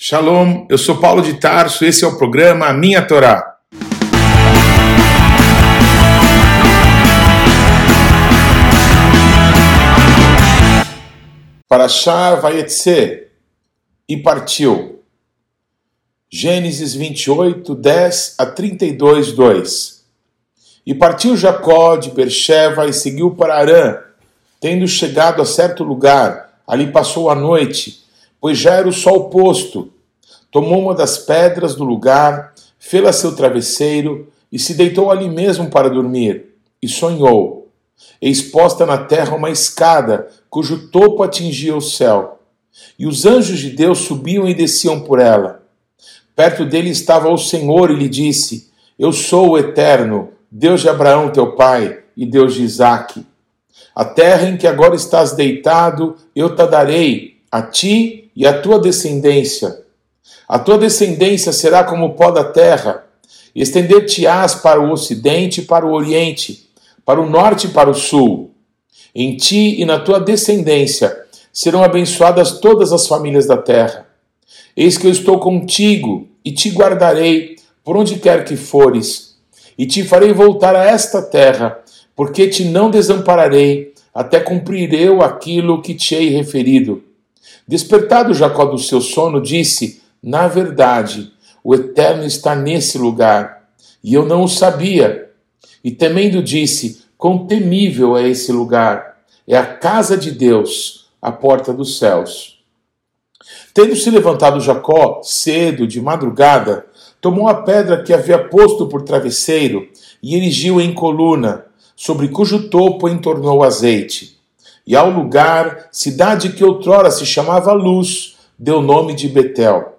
Shalom, eu sou Paulo de Tarso, esse é o programa A Minha Torá. Parashá Vayetse e partiu. Gênesis 28, 10 a 32, 2. E partiu Jacó de Bercheva e seguiu para Arã, tendo chegado a certo lugar, ali passou a noite pois já era o sol posto. Tomou uma das pedras do lugar, fê-la seu travesseiro e se deitou ali mesmo para dormir. E sonhou. E exposta na terra uma escada, cujo topo atingia o céu. E os anjos de Deus subiam e desciam por ela. Perto dele estava o Senhor e lhe disse: Eu sou o Eterno, Deus de Abraão teu pai e Deus de Isaque. A terra em que agora estás deitado, eu te darei, a ti e a tua descendência. A tua descendência será como o pó da terra, estender-te-ás para o ocidente e para o oriente, para o norte e para o sul. Em ti e na tua descendência serão abençoadas todas as famílias da terra. Eis que eu estou contigo e te guardarei por onde quer que fores, e te farei voltar a esta terra, porque te não desampararei, até cumprir eu aquilo que te hei referido. Despertado Jacó do seu sono, disse: Na verdade, o Eterno está nesse lugar, e eu não o sabia. E temendo disse: Quão temível é esse lugar! É a casa de Deus, a porta dos céus. Tendo se levantado Jacó, cedo, de madrugada, tomou a pedra que havia posto por travesseiro e erigiu em coluna, sobre cujo topo entornou azeite e ao lugar, cidade que outrora se chamava Luz, deu nome de Betel.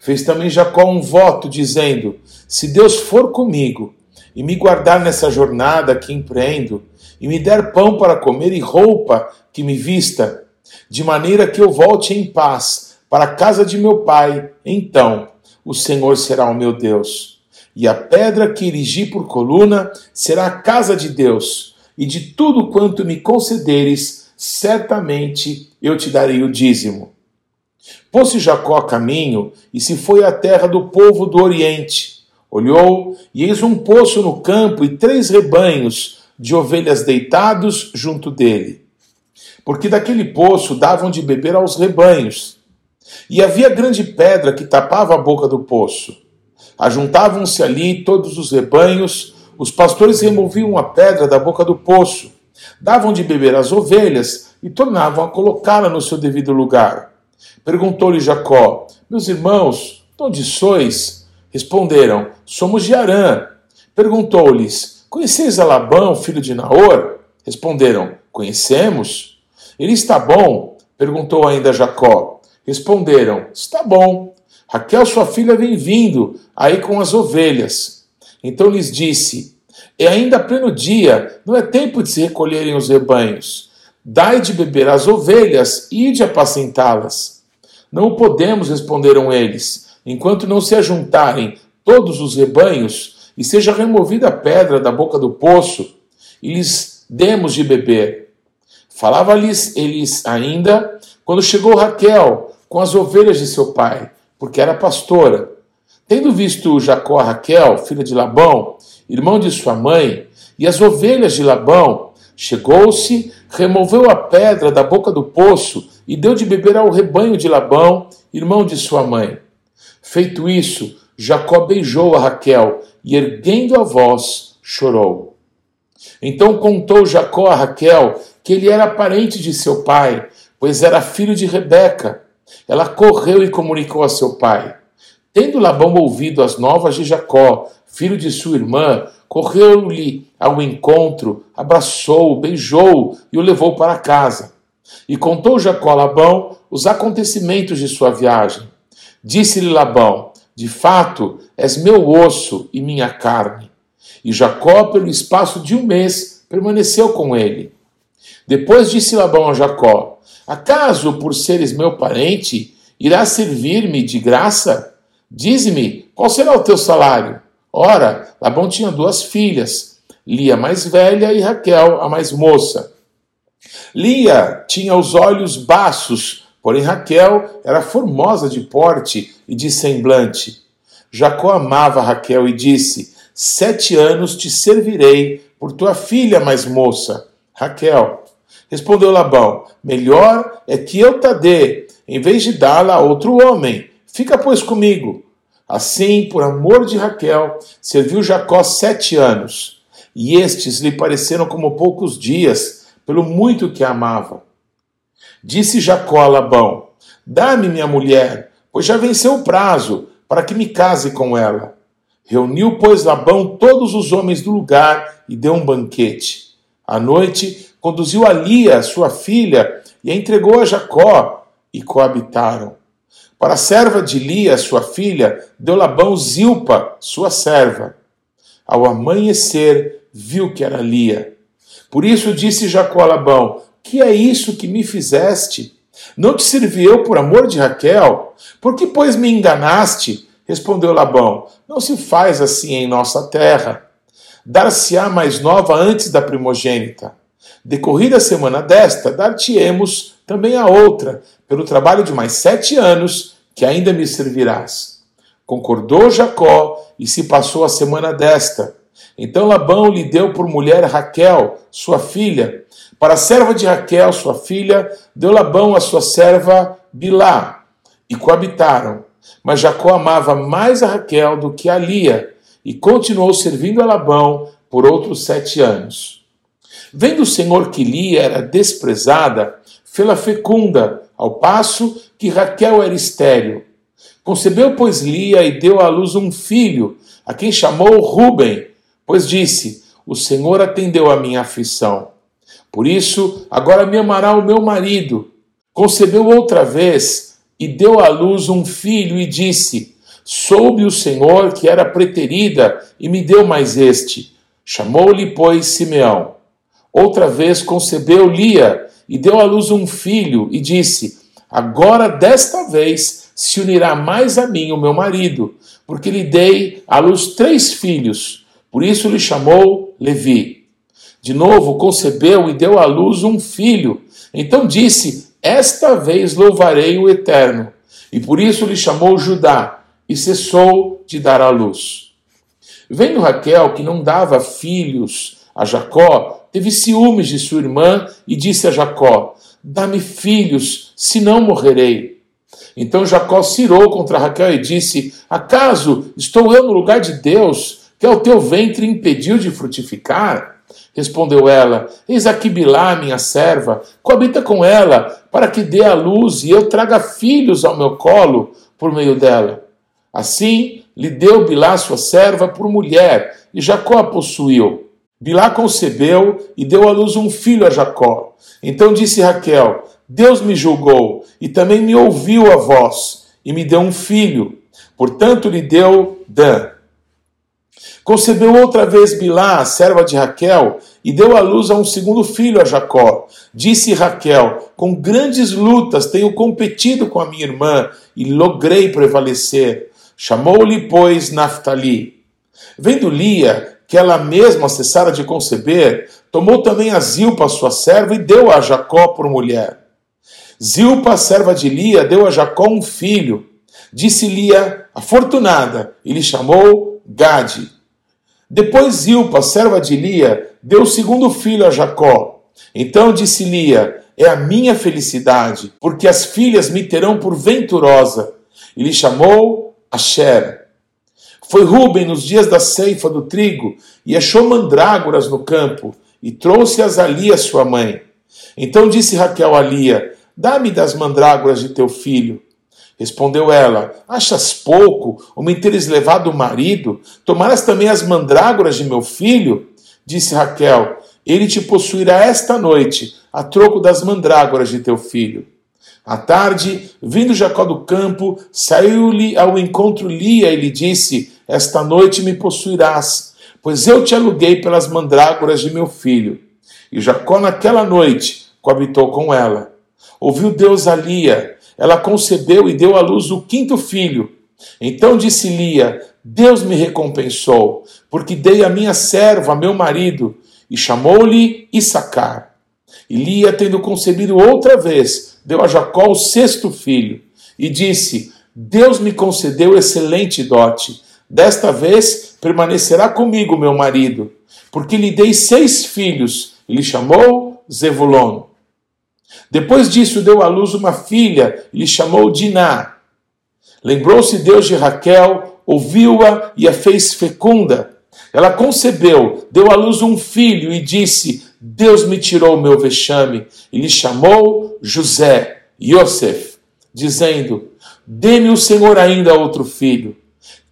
Fez também Jacó um voto, dizendo: Se Deus for comigo e me guardar nessa jornada que empreendo, e me der pão para comer e roupa que me vista, de maneira que eu volte em paz para a casa de meu pai, então o Senhor será o meu Deus. E a pedra que erigi por coluna será a casa de Deus, e de tudo quanto me concederes, certamente eu te darei o dízimo. Pôs-se Jacó a caminho e se foi à terra do povo do Oriente. Olhou e eis um poço no campo e três rebanhos de ovelhas deitados junto dele. Porque daquele poço davam de beber aos rebanhos. E havia grande pedra que tapava a boca do poço. Ajuntavam-se ali todos os rebanhos, os pastores removiam a pedra da boca do poço Davam de beber às ovelhas e tornavam a colocá-la no seu devido lugar. Perguntou-lhe Jacó: Meus irmãos, de onde sois? Responderam: Somos de Arã. Perguntou-lhes: Conheceis a Labão, filho de Naor? Responderam: Conhecemos. Ele está bom? Perguntou ainda Jacó. Responderam: Está bom. Raquel, sua filha, vem vindo aí com as ovelhas. Então lhes disse: é ainda pleno dia, não é tempo de se recolherem os rebanhos. Dai de beber às ovelhas e de apacentá-las. Não o podemos, responderam eles, enquanto não se ajuntarem todos os rebanhos e seja removida a pedra da boca do poço e lhes demos de beber. Falava-lhes eles ainda quando chegou Raquel com as ovelhas de seu pai, porque era pastora. Tendo visto Jacó a Raquel, filha de Labão, irmão de sua mãe, e as ovelhas de Labão, chegou-se, removeu a pedra da boca do poço e deu de beber ao rebanho de Labão, irmão de sua mãe. Feito isso, Jacó beijou a Raquel e, erguendo a voz, chorou. Então contou Jacó a Raquel que ele era parente de seu pai, pois era filho de Rebeca. Ela correu e comunicou a seu pai. Tendo Labão ouvido as novas de Jacó, filho de sua irmã, correu-lhe ao encontro, abraçou-o, beijou e o levou para casa. E contou Jacó a Labão os acontecimentos de sua viagem. Disse-lhe Labão: De fato, és meu osso e minha carne. E Jacó, pelo espaço de um mês, permaneceu com ele. Depois disse Labão a Jacó: Acaso, por seres meu parente, irás servir-me de graça? Dize-me, qual será o teu salário? Ora, Labão tinha duas filhas, Lia mais velha e Raquel, a mais moça. Lia tinha os olhos baços Porém, Raquel era formosa de porte e de semblante. Jacó amava Raquel e disse: Sete anos te servirei por tua filha mais moça, Raquel. Respondeu Labão: Melhor é que eu te dê, em vez de dá-la a outro homem. Fica, pois, comigo. Assim, por amor de Raquel, serviu Jacó sete anos, e estes lhe pareceram como poucos dias, pelo muito que a amava. Disse Jacó a Labão: Dá-me minha mulher, pois já venceu o prazo, para que me case com ela. Reuniu, pois, Labão todos os homens do lugar e deu um banquete. À noite, conduziu a Lia, sua filha, e a entregou a Jacó, e coabitaram. Para a serva de Lia, sua filha, deu Labão Zilpa, sua serva. Ao amanhecer, viu que era Lia. Por isso disse Jacó a Labão: Que é isso que me fizeste? Não te servi eu por amor de Raquel? Por que, pois, me enganaste? Respondeu Labão: Não se faz assim em nossa terra. Dar-se-á mais nova antes da primogênita. Decorrida a semana desta, dar-te-emos também a outra, pelo trabalho de mais sete anos, que ainda me servirás. Concordou Jacó e se passou a semana desta. Então Labão lhe deu por mulher Raquel, sua filha. Para a serva de Raquel, sua filha, deu Labão a sua serva Bilá, e coabitaram. Mas Jacó amava mais a Raquel do que a Lia, e continuou servindo a Labão por outros sete anos. Vendo o Senhor que Lia era desprezada, fê-la fecunda, ao passo que Raquel era estéril. Concebeu, pois, Lia e deu à luz um filho, a quem chamou Ruben, pois disse: O Senhor atendeu a minha aflição. Por isso, agora me amará o meu marido. Concebeu outra vez e deu à luz um filho e disse: Soube o Senhor que era preterida e me deu mais este. Chamou-lhe, pois, Simeão. Outra vez concebeu Lia e deu à luz um filho e disse: Agora desta vez se unirá mais a mim o meu marido, porque lhe dei à luz três filhos. Por isso lhe chamou Levi. De novo concebeu e deu à luz um filho. Então disse: Esta vez louvarei o Eterno. E por isso lhe chamou Judá, e cessou de dar à luz. Vendo Raquel que não dava filhos a Jacó, teve ciúmes de sua irmã e disse a Jacó: Dá-me filhos, senão morrerei. Então Jacó cirou contra Raquel e disse: Acaso estou eu no lugar de Deus, que ao teu ventre impediu de frutificar? Respondeu ela: Eis aqui Bilá, minha serva, coabita com ela, para que dê a luz e eu traga filhos ao meu colo por meio dela. Assim lhe deu Bilá sua serva por mulher, e Jacó a possuiu. Bilá concebeu e deu à luz um filho a Jacó. Então disse Raquel: Deus me julgou e também me ouviu a voz e me deu um filho. Portanto, lhe deu Dan. Concebeu outra vez Bilá, a serva de Raquel, e deu à luz a um segundo filho a Jacó. Disse Raquel: Com grandes lutas tenho competido com a minha irmã e logrei prevalecer. Chamou-lhe, pois, Naphtali. Vendo Lia que ela mesma cessara de conceber, tomou também a Zilpa, sua serva, e deu a Jacó por mulher. Zilpa, serva de Lia, deu a Jacó um filho. Disse Lia, afortunada, e lhe chamou Gade. Depois Zilpa, serva de Lia, deu o segundo filho a Jacó. Então disse Lia, é a minha felicidade, porque as filhas me terão por venturosa. E lhe chamou Asher. Foi Ruben nos dias da ceifa do trigo e achou mandrágoras no campo e trouxe-as a Lia, sua mãe. Então disse Raquel a Lia: Dá-me das mandrágoras de teu filho. Respondeu ela: Achas pouco o me teres levado o marido? Tomarás também as mandrágoras de meu filho? Disse Raquel: Ele te possuirá esta noite, a troco das mandrágoras de teu filho. À tarde, vindo Jacó do campo, saiu-lhe ao encontro Lia e lhe disse: Esta noite me possuirás, pois eu te aluguei pelas mandrágoras de meu filho. E Jacó, naquela noite, coabitou com ela. Ouviu Deus a Lia, ela concebeu e deu à luz o quinto filho. Então disse Lia: Deus me recompensou, porque dei a minha serva, meu marido, e chamou-lhe Issacar. E Lia, tendo concebido outra vez, deu a Jacó o sexto filho e disse: Deus me concedeu excelente dote. Desta vez permanecerá comigo meu marido, porque lhe dei seis filhos e lhe chamou Zevulon. Depois disso deu à luz uma filha e lhe chamou Diná. Lembrou-se Deus de Raquel, ouviu-a e a fez fecunda. Ela concebeu, deu à luz um filho e disse: Deus me tirou o meu vexame. E lhe chamou José, Yosef, dizendo: Dê-me o Senhor ainda outro filho.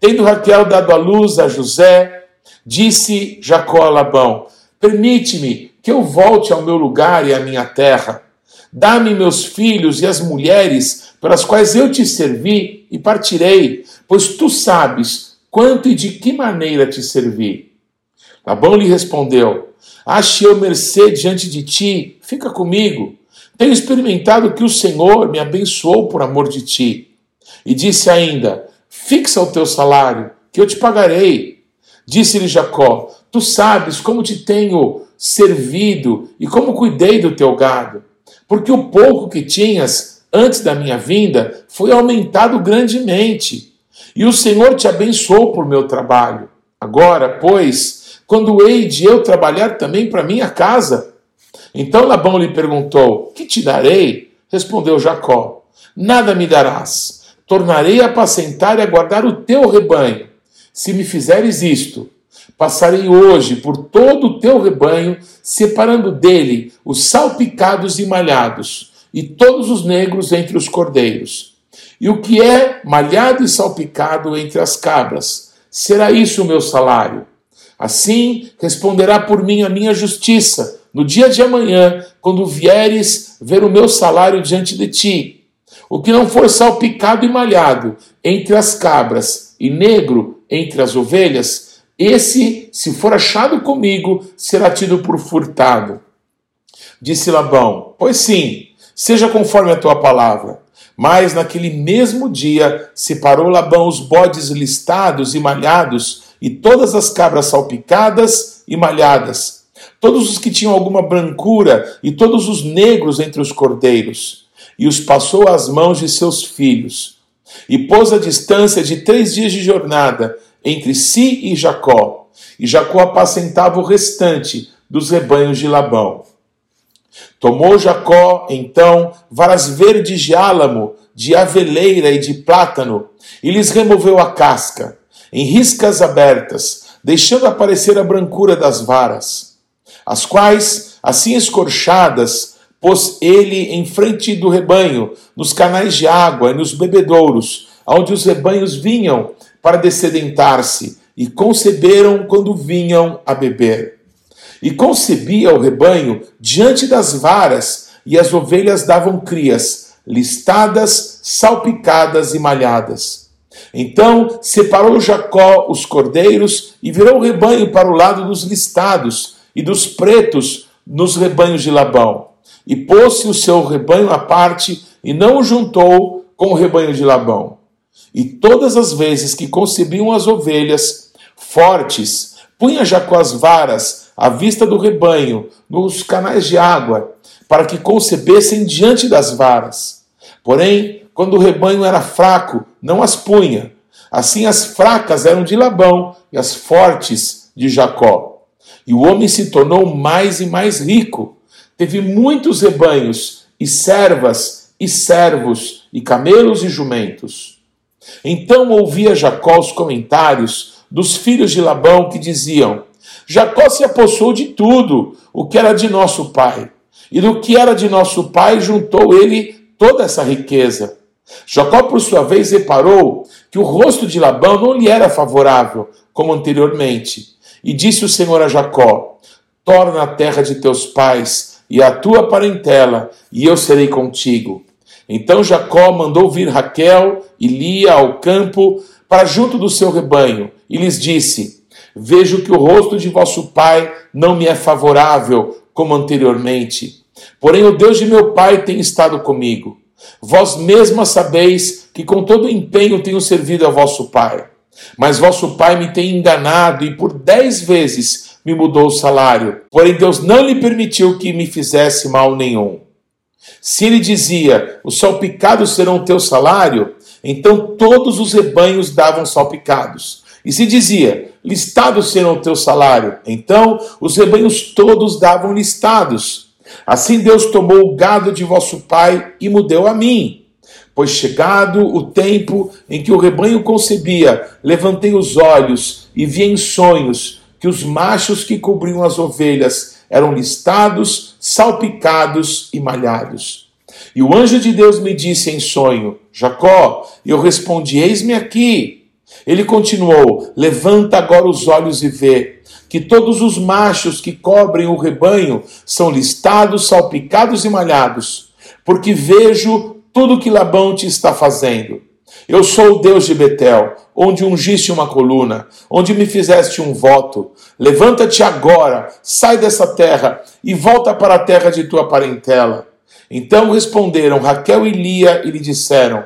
Tendo Raquel dado à luz a José, disse Jacó a Labão: Permite-me que eu volte ao meu lugar e à minha terra. Dá-me meus filhos e as mulheres pelas quais eu te servi e partirei, pois tu sabes quanto e de que maneira te servi. Labão lhe respondeu: Ache eu mercê diante de ti, fica comigo. Tenho experimentado que o Senhor me abençoou por amor de ti. E disse ainda: Fixa o teu salário, que eu te pagarei. Disse-lhe Jacó: Tu sabes como te tenho servido e como cuidei do teu gado, porque o pouco que tinhas antes da minha vinda foi aumentado grandemente, e o Senhor te abençoou por meu trabalho. Agora, pois, quando hei de eu trabalhar também para minha casa? Então Labão lhe perguntou: Que te darei? Respondeu Jacó: Nada me darás tornarei a apacentar e a guardar o teu rebanho. Se me fizeres isto, passarei hoje por todo o teu rebanho, separando dele os salpicados e malhados, e todos os negros entre os cordeiros. E o que é malhado e salpicado entre as cabras, será isso o meu salário. Assim responderá por mim a minha justiça, no dia de amanhã, quando vieres ver o meu salário diante de ti o que não for salpicado e malhado entre as cabras e negro entre as ovelhas, esse, se for achado comigo, será tido por furtado. Disse Labão: Pois sim, seja conforme a tua palavra. Mas naquele mesmo dia separou Labão os bodes listados e malhados, e todas as cabras salpicadas e malhadas, todos os que tinham alguma brancura, e todos os negros entre os cordeiros e os passou às mãos de seus filhos, e pôs a distância de três dias de jornada entre si e Jacó, e Jacó apacentava o restante dos rebanhos de Labão. Tomou Jacó, então, varas verdes de álamo, de aveleira e de plátano, e lhes removeu a casca, em riscas abertas, deixando aparecer a brancura das varas, as quais, assim escorchadas, pôs ele em frente do rebanho, nos canais de água e nos bebedouros, onde os rebanhos vinham para descedentar-se, e conceberam quando vinham a beber. E concebia o rebanho diante das varas, e as ovelhas davam crias, listadas, salpicadas e malhadas. Então separou Jacó os cordeiros e virou o rebanho para o lado dos listados e dos pretos nos rebanhos de Labão e pôs-se o seu rebanho à parte e não o juntou com o rebanho de Labão. E todas as vezes que concebiam as ovelhas fortes, punha Jacó as varas à vista do rebanho nos canais de água, para que concebessem diante das varas. Porém, quando o rebanho era fraco, não as punha. Assim as fracas eram de Labão e as fortes de Jacó. E o homem se tornou mais e mais rico teve muitos rebanhos, e servas, e servos, e camelos e jumentos. Então ouvia Jacó os comentários dos filhos de Labão que diziam: Jacó se apossou de tudo o que era de nosso pai, e do que era de nosso pai juntou ele toda essa riqueza. Jacó, por sua vez, reparou que o rosto de Labão não lhe era favorável, como anteriormente, e disse o Senhor a Jacó: Torna a terra de teus pais e a tua parentela, e eu serei contigo. Então Jacó mandou vir Raquel e Lia ao campo para junto do seu rebanho, e lhes disse: Vejo que o rosto de vosso pai não me é favorável, como anteriormente. Porém, o Deus de meu pai tem estado comigo. Vós mesmas sabeis que com todo empenho tenho servido a vosso pai. Mas vosso pai me tem enganado e por dez vezes me mudou o salário. Porém, Deus não lhe permitiu que me fizesse mal nenhum. Se ele dizia: Os salpicados serão teu salário, então todos os rebanhos davam salpicados. E se dizia: Listados serão teu salário, então os rebanhos todos davam listados. Assim Deus tomou o gado de vosso pai e mudeu a mim. Pois chegado o tempo em que o rebanho concebia, levantei os olhos e vi em sonhos que os machos que cobriam as ovelhas eram listados, salpicados e malhados. E o anjo de Deus me disse em sonho: Jacó, eu respondi: Eis-me aqui. Ele continuou: Levanta agora os olhos e vê que todos os machos que cobrem o rebanho são listados, salpicados e malhados, porque vejo tudo que Labão te está fazendo. Eu sou o Deus de Betel, onde ungiste uma coluna, onde me fizeste um voto. Levanta-te agora, sai dessa terra e volta para a terra de tua parentela. Então responderam Raquel e Lia e lhe disseram: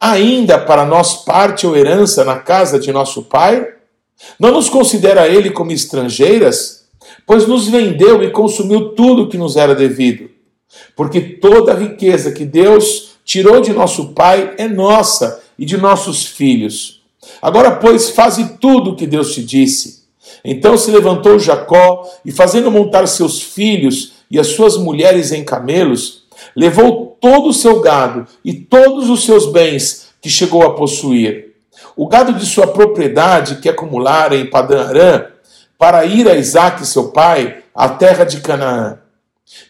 Ainda para nós parte ou herança na casa de nosso pai? Não nos considera ele como estrangeiras? Pois nos vendeu e consumiu tudo que nos era devido. Porque toda a riqueza que Deus tirou de nosso pai é nossa e de nossos filhos. Agora, pois, faze tudo o que Deus te disse. Então se levantou Jacó e, fazendo montar seus filhos e as suas mulheres em camelos, levou todo o seu gado e todos os seus bens que chegou a possuir o gado de sua propriedade que acumulara em Padã Arã, para ir a Isaque, seu pai, à terra de Canaã.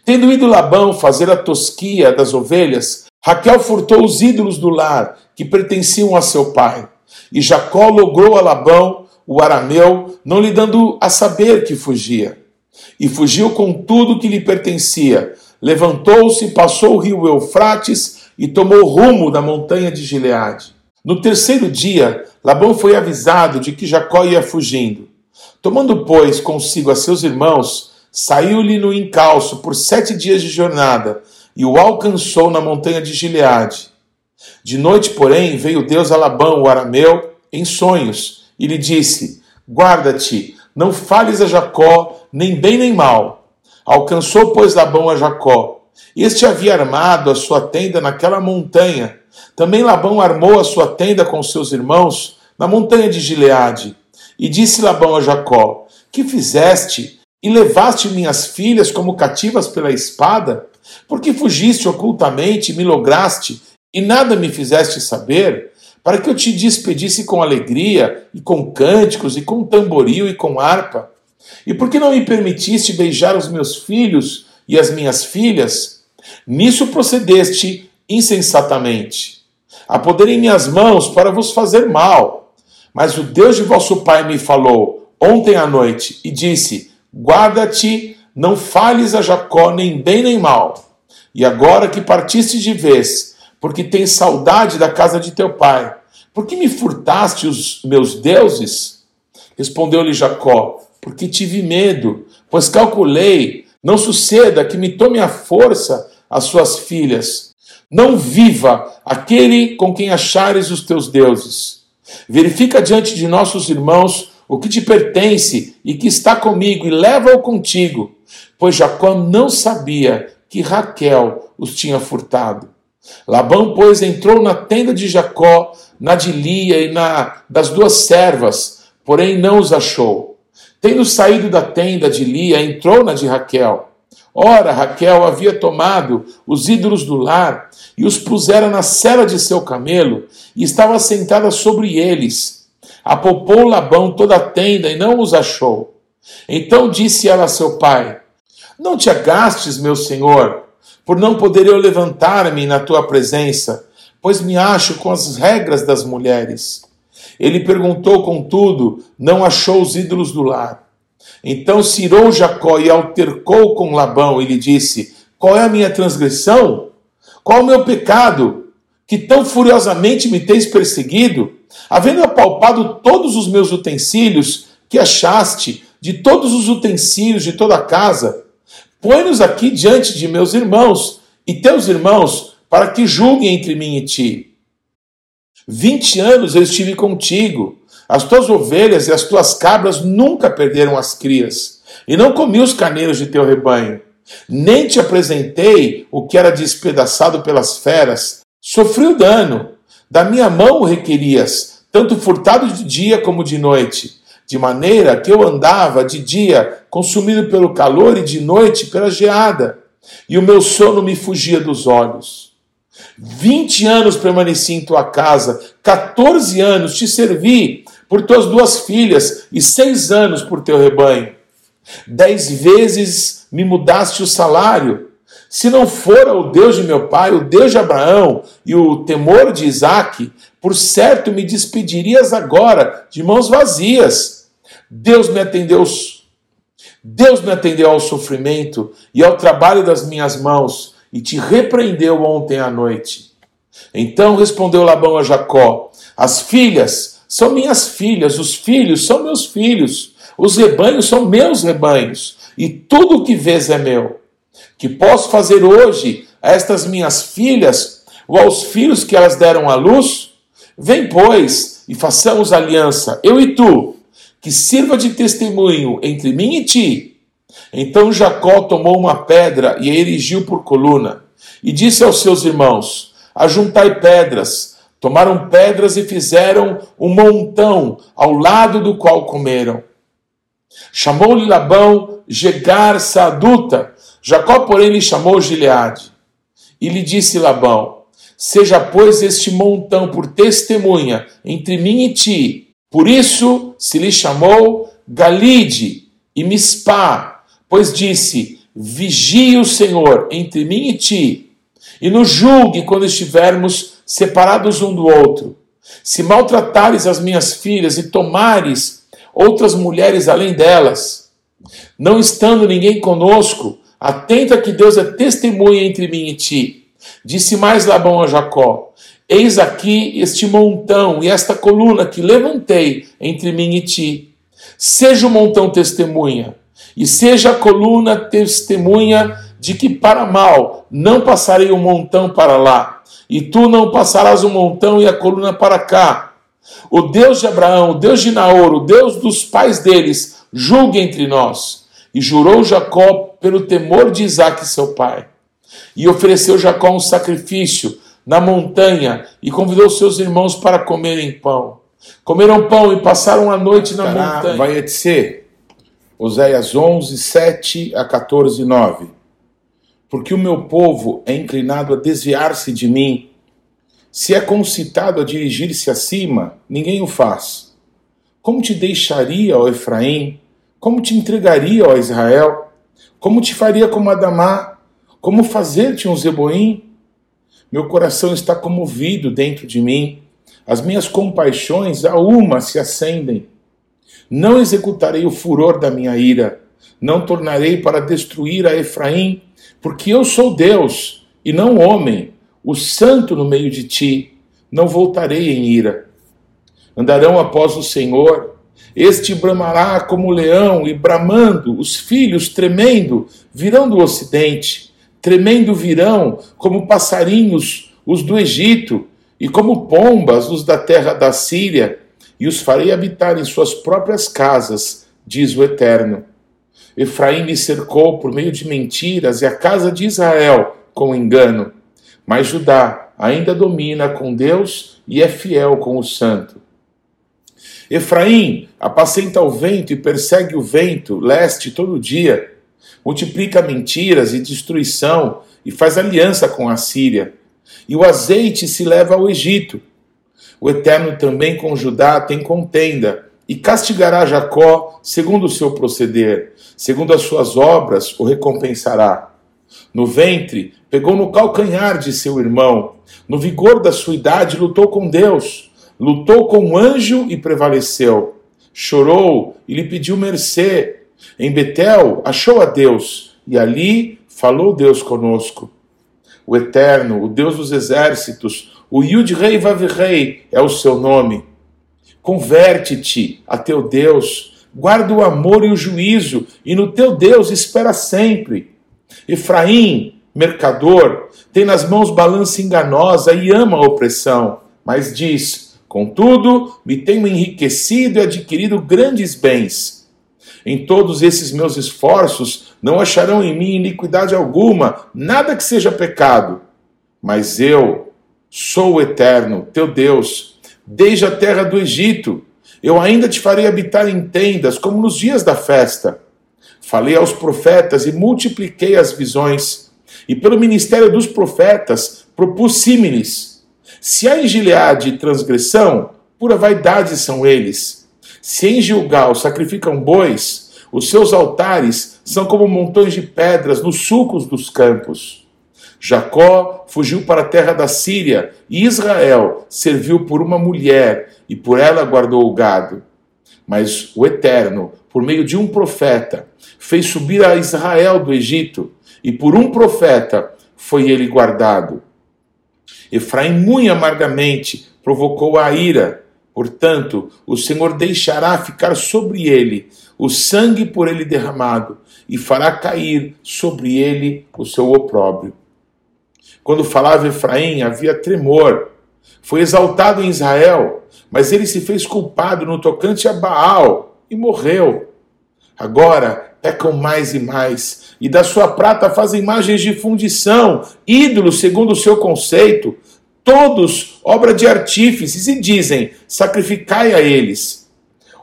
Tendo ido Labão fazer a tosquia das ovelhas, Raquel furtou os ídolos do lar que pertenciam a seu pai. E Jacó logrou a Labão, o arameu, não lhe dando a saber que fugia. E fugiu com tudo que lhe pertencia. Levantou-se, passou o rio Eufrates e tomou rumo da montanha de Gileade. No terceiro dia, Labão foi avisado de que Jacó ia fugindo. Tomando, pois, consigo a seus irmãos, saiu-lhe no encalço por sete dias de jornada e o alcançou na montanha de Gileade. De noite, porém, veio Deus a Labão, o arameu, em sonhos, e lhe disse: Guarda-te, não fales a Jacó, nem bem nem mal. Alcançou, pois, Labão a Jacó. Este havia armado a sua tenda naquela montanha também Labão armou a sua tenda com seus irmãos na montanha de Gileade. E disse Labão a Jacó: Que fizeste? E levaste minhas filhas como cativas pela espada? Porque fugiste ocultamente me lograste, e nada me fizeste saber? Para que eu te despedisse com alegria, e com cânticos, e com tamboril, e com harpa? E por que não me permitiste beijar os meus filhos e as minhas filhas? Nisso procedeste insensatamente a poder em minhas mãos para vos fazer mal. Mas o Deus de vosso pai me falou ontem à noite e disse: Guarda-te, não fales a Jacó nem bem nem mal. E agora que partiste de vez, porque tens saudade da casa de teu pai, por que me furtaste os meus deuses? Respondeu-lhe Jacó: Porque tive medo, pois calculei, não suceda que me tome a força as suas filhas não viva aquele com quem achares os teus deuses. Verifica diante de nossos irmãos o que te pertence e que está comigo, e leva-o contigo, pois Jacó não sabia que Raquel os tinha furtado. Labão, pois, entrou na tenda de Jacó, na de Lia e na das duas servas, porém não os achou. Tendo saído da tenda de Lia, entrou na de Raquel. Ora, Raquel havia tomado os ídolos do lar e os pusera na cela de seu camelo e estava sentada sobre eles. Apopou Labão toda a tenda e não os achou. Então disse ela a seu pai: Não te agastes, meu senhor, por não poder eu levantar-me na tua presença, pois me acho com as regras das mulheres. Ele perguntou, contudo, não achou os ídolos do lar. Então cirou Jacó e altercou com Labão e lhe disse: Qual é a minha transgressão? Qual o meu pecado? Que tão furiosamente me tens perseguido? Havendo apalpado todos os meus utensílios que achaste, de todos os utensílios de toda a casa, põe-nos aqui diante de meus irmãos e teus irmãos, para que julguem entre mim e ti. Vinte anos eu estive contigo, as tuas ovelhas e as tuas cabras nunca perderam as crias, e não comi os carneiros de teu rebanho. Nem te apresentei o que era despedaçado pelas feras. Sofri o dano. Da minha mão o requerias, tanto furtado de dia como de noite, de maneira que eu andava de dia consumido pelo calor e de noite pela geada, e o meu sono me fugia dos olhos. Vinte anos permaneci em tua casa, quatorze anos te servi por tuas duas filhas e seis anos por teu rebanho. Dez vezes me mudaste o salário. Se não fora o Deus de meu pai, o Deus de Abraão e o temor de Isaque, por certo me despedirias agora de mãos vazias. Deus me atendeu, Deus me atendeu ao sofrimento e ao trabalho das minhas mãos e te repreendeu ontem à noite. Então respondeu Labão a Jacó: As filhas são minhas filhas, os filhos são meus filhos, os rebanhos são meus rebanhos, e tudo o que vês é meu. Que posso fazer hoje a estas minhas filhas ou aos filhos que elas deram à luz? Vem, pois, e façamos aliança, eu e tu, que sirva de testemunho entre mim e ti então Jacó tomou uma pedra e a erigiu por coluna, e disse aos seus irmãos: Ajuntai pedras. Tomaram pedras e fizeram um montão ao lado do qual comeram. Chamou-lhe Labão Jegar Saaduta. Jacó, porém, lhe chamou Gileade. E lhe disse Labão: Seja, pois, este montão por testemunha entre mim e ti. Por isso se lhe chamou Galide e Mispá, Pois disse: Vigie o Senhor entre mim e ti, e nos julgue quando estivermos separados um do outro. Se maltratares as minhas filhas e tomares outras mulheres além delas, não estando ninguém conosco, atenta que Deus é testemunha entre mim e ti. Disse mais Labão a Jacó: Eis aqui este montão e esta coluna que levantei entre mim e ti. Seja o montão testemunha e seja a coluna testemunha de que para mal não passarei um montão para lá, e tu não passarás um montão e a coluna para cá. O Deus de Abraão, o Deus de Naor, o Deus dos pais deles, julgue entre nós. E jurou Jacó pelo temor de Isaac, seu pai. E ofereceu Jacó um sacrifício na montanha e convidou seus irmãos para comerem pão. Comeram pão e passaram a noite na montanha. Vai ser Oséias 11, 7 a 14, 9. Porque o meu povo é inclinado a desviar-se de mim. Se é concitado a dirigir-se acima, ninguém o faz. Como te deixaria, ó Efraim? Como te entregaria, ó Israel? Como te faria como Adamá? Como fazer-te um Zeboim? Meu coração está comovido dentro de mim. As minhas compaixões a uma se acendem. Não executarei o furor da minha ira, não tornarei para destruir a Efraim, porque eu sou Deus e não homem, o santo no meio de ti. Não voltarei em ira. Andarão após o Senhor, este bramará como leão e bramando, os filhos tremendo virão do ocidente, tremendo virão como passarinhos os do Egito e como pombas os da terra da Síria e os farei habitar em suas próprias casas, diz o Eterno. Efraim me cercou por meio de mentiras e a casa de Israel com engano. Mas Judá ainda domina com Deus e é fiel com o santo. Efraim apacenta o vento e persegue o vento, leste todo dia. Multiplica mentiras e destruição e faz aliança com a Síria. E o azeite se leva ao Egito o Eterno também com Judá tem contenda, e castigará Jacó segundo o seu proceder, segundo as suas obras o recompensará. No ventre, pegou no calcanhar de seu irmão, no vigor da sua idade, lutou com Deus, lutou com um anjo e prevaleceu. Chorou e lhe pediu mercê. Em Betel achou a Deus, e ali falou Deus conosco. O Eterno, o Deus dos exércitos, o Yud Rei Vav Rei é o seu nome. Converte-te a teu Deus, guarda o amor e o juízo, e no teu Deus espera sempre. Efraim, mercador, tem nas mãos balança enganosa e ama a opressão, mas diz: Contudo, me tenho enriquecido e adquirido grandes bens. Em todos esses meus esforços, não acharão em mim iniquidade alguma, nada que seja pecado. Mas eu sou o eterno, teu Deus, desde a terra do Egito. Eu ainda te farei habitar em tendas, como nos dias da festa. Falei aos profetas e multipliquei as visões. E pelo ministério dos profetas propus símiles. Se há em Gileade transgressão, pura vaidade são eles. Se em Gilgal sacrificam bois, os seus altares são como montões de pedras nos sulcos dos campos. Jacó fugiu para a terra da Síria e Israel serviu por uma mulher e por ela guardou o gado. Mas o Eterno, por meio de um profeta, fez subir a Israel do Egito e por um profeta foi ele guardado. Efraim muito amargamente provocou a ira, portanto, o Senhor deixará ficar sobre ele o sangue por ele derramado e fará cair sobre ele o seu opróbrio. Quando falava Efraim, havia tremor. Foi exaltado em Israel, mas ele se fez culpado no tocante a Baal e morreu. Agora pecam mais e mais, e da sua prata fazem imagens de fundição, ídolos segundo o seu conceito, todos obra de artífices, e dizem: sacrificai a eles.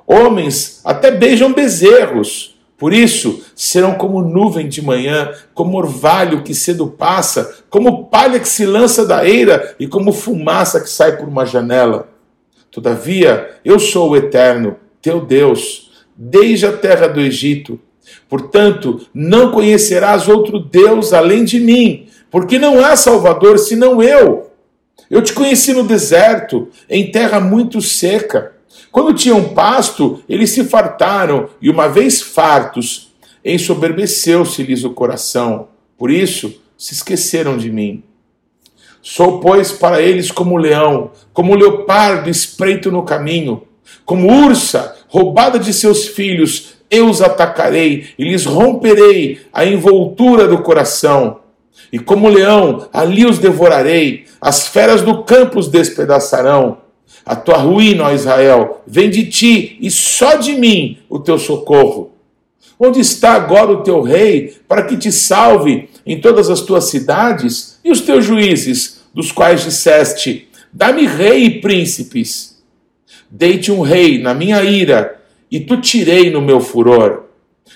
Homens até beijam bezerros por isso, serão como nuvem de manhã, como orvalho que cedo passa, como palha que se lança da eira e como fumaça que sai por uma janela. Todavia, eu sou o eterno, teu Deus, desde a terra do Egito. Portanto, não conhecerás outro Deus além de mim, porque não há Salvador senão eu. Eu te conheci no deserto, em terra muito seca. Quando tinham pasto, eles se fartaram, e uma vez fartos, ensoberbeceu-se-lhes o coração. Por isso, se esqueceram de mim. Sou, pois, para eles como leão, como leopardo espreito no caminho, como ursa roubada de seus filhos, eu os atacarei e lhes romperei a envoltura do coração. E como leão, ali os devorarei, as feras do campo os despedaçarão. A tua ruína, ó Israel, vem de ti e só de mim o teu socorro. Onde está agora o teu rei para que te salve em todas as tuas cidades? E os teus juízes, dos quais disseste: Dá-me rei e príncipes. Dei-te um rei na minha ira e tu tirei no meu furor.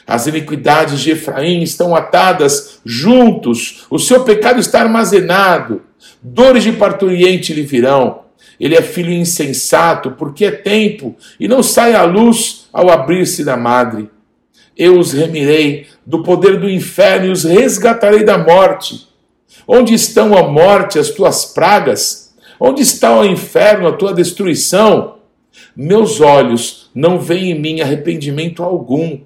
As iniquidades de Efraim estão atadas juntos, o seu pecado está armazenado, dores de parturiente lhe virão ele é filho insensato, porque é tempo, e não sai à luz ao abrir-se da madre. Eu os remirei do poder do inferno e os resgatarei da morte. Onde estão a morte, as tuas pragas? Onde está o inferno, a tua destruição? Meus olhos não veem em mim arrependimento algum.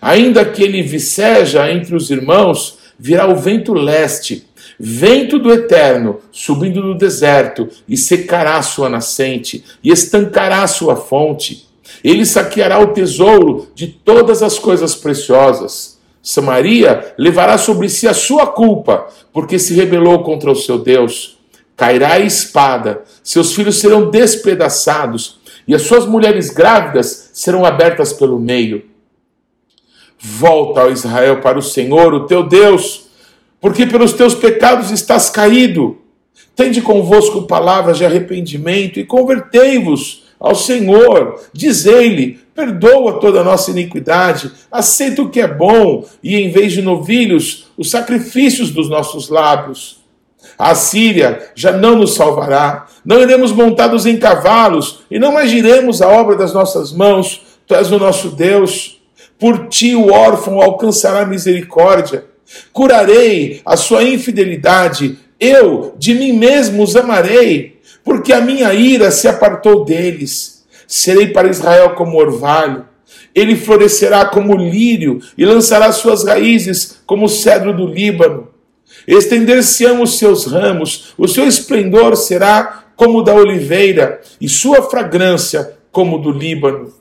Ainda que ele viceja entre os irmãos, virá o vento leste vento do eterno subindo do deserto e secará sua nascente e estancará sua fonte. Ele saqueará o tesouro de todas as coisas preciosas. Samaria levará sobre si a sua culpa, porque se rebelou contra o seu Deus. Cairá a espada, seus filhos serão despedaçados, e as suas mulheres grávidas serão abertas pelo meio. Volta, ó Israel, para o Senhor, o teu Deus porque pelos teus pecados estás caído. Tende convosco palavras de arrependimento e convertei-vos ao Senhor. Dizei-lhe: perdoa toda a nossa iniquidade, aceita o que é bom e, em vez de novilhos, os sacrifícios dos nossos lábios. A Síria já não nos salvará, não iremos montados em cavalos e não agiremos a obra das nossas mãos. Tu és o nosso Deus. Por ti o órfão alcançará misericórdia Curarei a sua infidelidade, eu de mim mesmo os amarei, porque a minha ira se apartou deles. Serei para Israel como orvalho, ele florescerá como lírio e lançará suas raízes como o cedro do Líbano. Estender-se-ão os seus ramos, o seu esplendor será como o da oliveira, e sua fragrância como o do Líbano.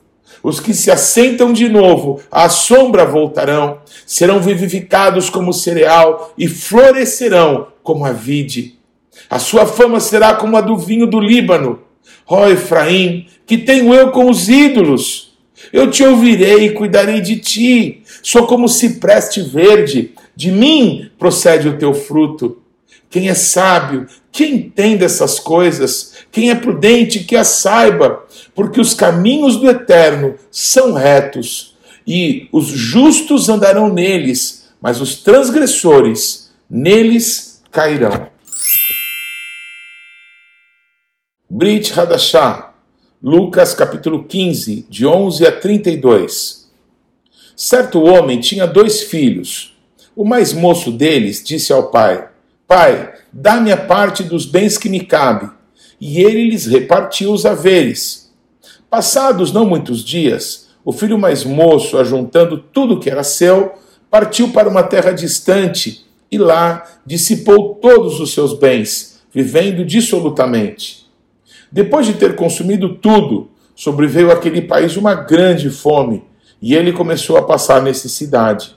Os que se assentam de novo à sombra voltarão, serão vivificados como cereal e florescerão como a vide. A sua fama será como a do vinho do Líbano. Ó Efraim, que tenho eu com os ídolos? Eu te ouvirei e cuidarei de ti. Sou como cipreste verde, de mim procede o teu fruto. Quem é sábio, quem entende essas coisas, quem é prudente, que as saiba, porque os caminhos do eterno são retos, e os justos andarão neles, mas os transgressores neles cairão. Brit Hadashah, Lucas capítulo 15, de 11 a 32. Certo homem tinha dois filhos. O mais moço deles disse ao pai: Pai, dá-me a parte dos bens que me cabe. E ele lhes repartiu os haveres. Passados não muitos dias, o filho mais moço, ajuntando tudo que era seu, partiu para uma terra distante e lá dissipou todos os seus bens, vivendo dissolutamente. Depois de ter consumido tudo, sobreveio àquele país uma grande fome e ele começou a passar necessidade.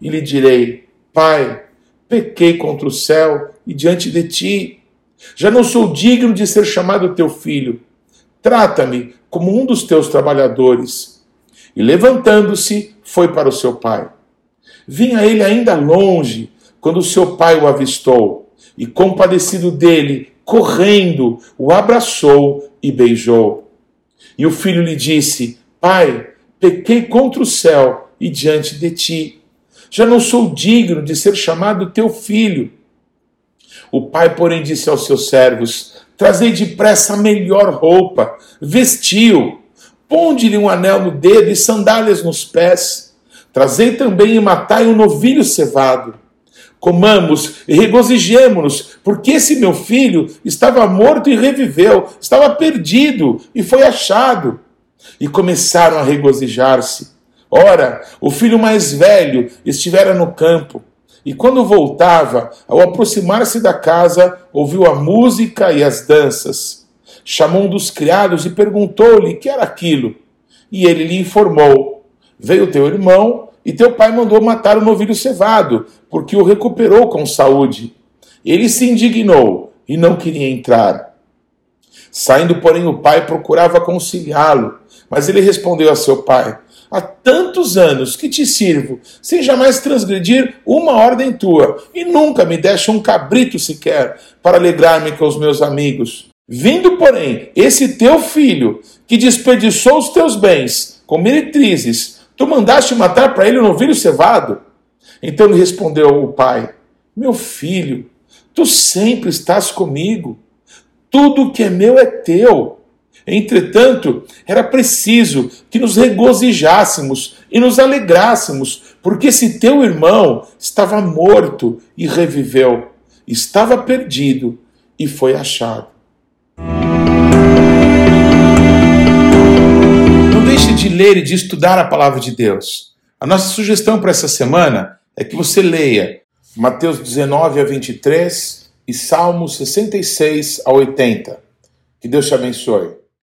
e lhe direi: Pai, pequei contra o céu e diante de ti. Já não sou digno de ser chamado teu filho. Trata-me como um dos teus trabalhadores. E levantando-se, foi para o seu pai. Vinha ele ainda longe, quando seu pai o avistou, e compadecido dele, correndo, o abraçou e beijou. E o filho lhe disse: Pai, pequei contra o céu e diante de ti já não sou digno de ser chamado teu filho. O pai, porém, disse aos seus servos: Trazei depressa a melhor roupa, vestiu, ponde-lhe um anel no dedo e sandálias nos pés. Trazei também e matai um novilho cevado. Comamos e regozijemo-nos, porque esse meu filho estava morto e reviveu, estava perdido e foi achado. E começaram a regozijar-se. Ora, o filho mais velho estivera no campo, e quando voltava, ao aproximar-se da casa, ouviu a música e as danças. Chamou um dos criados e perguntou-lhe que era aquilo. E ele lhe informou: Veio teu irmão e teu pai mandou matar o novilho cevado, porque o recuperou com saúde. Ele se indignou e não queria entrar. Saindo, porém, o pai procurava conciliá-lo, mas ele respondeu a seu pai: há tantos anos que te sirvo, sem jamais transgredir uma ordem tua, e nunca me deste um cabrito sequer para alegrar-me com os meus amigos. Vindo, porém, esse teu filho, que desperdiçou os teus bens com meretrizes, tu mandaste matar para ele um novilho cevado? Então lhe respondeu o pai: Meu filho, tu sempre estás comigo, tudo que é meu é teu. Entretanto, era preciso que nos regozijássemos e nos alegrássemos, porque esse teu irmão estava morto e reviveu, estava perdido e foi achado. Não deixe de ler e de estudar a palavra de Deus. A nossa sugestão para essa semana é que você leia Mateus 19 a 23 e Salmos 66 a 80. Que Deus te abençoe.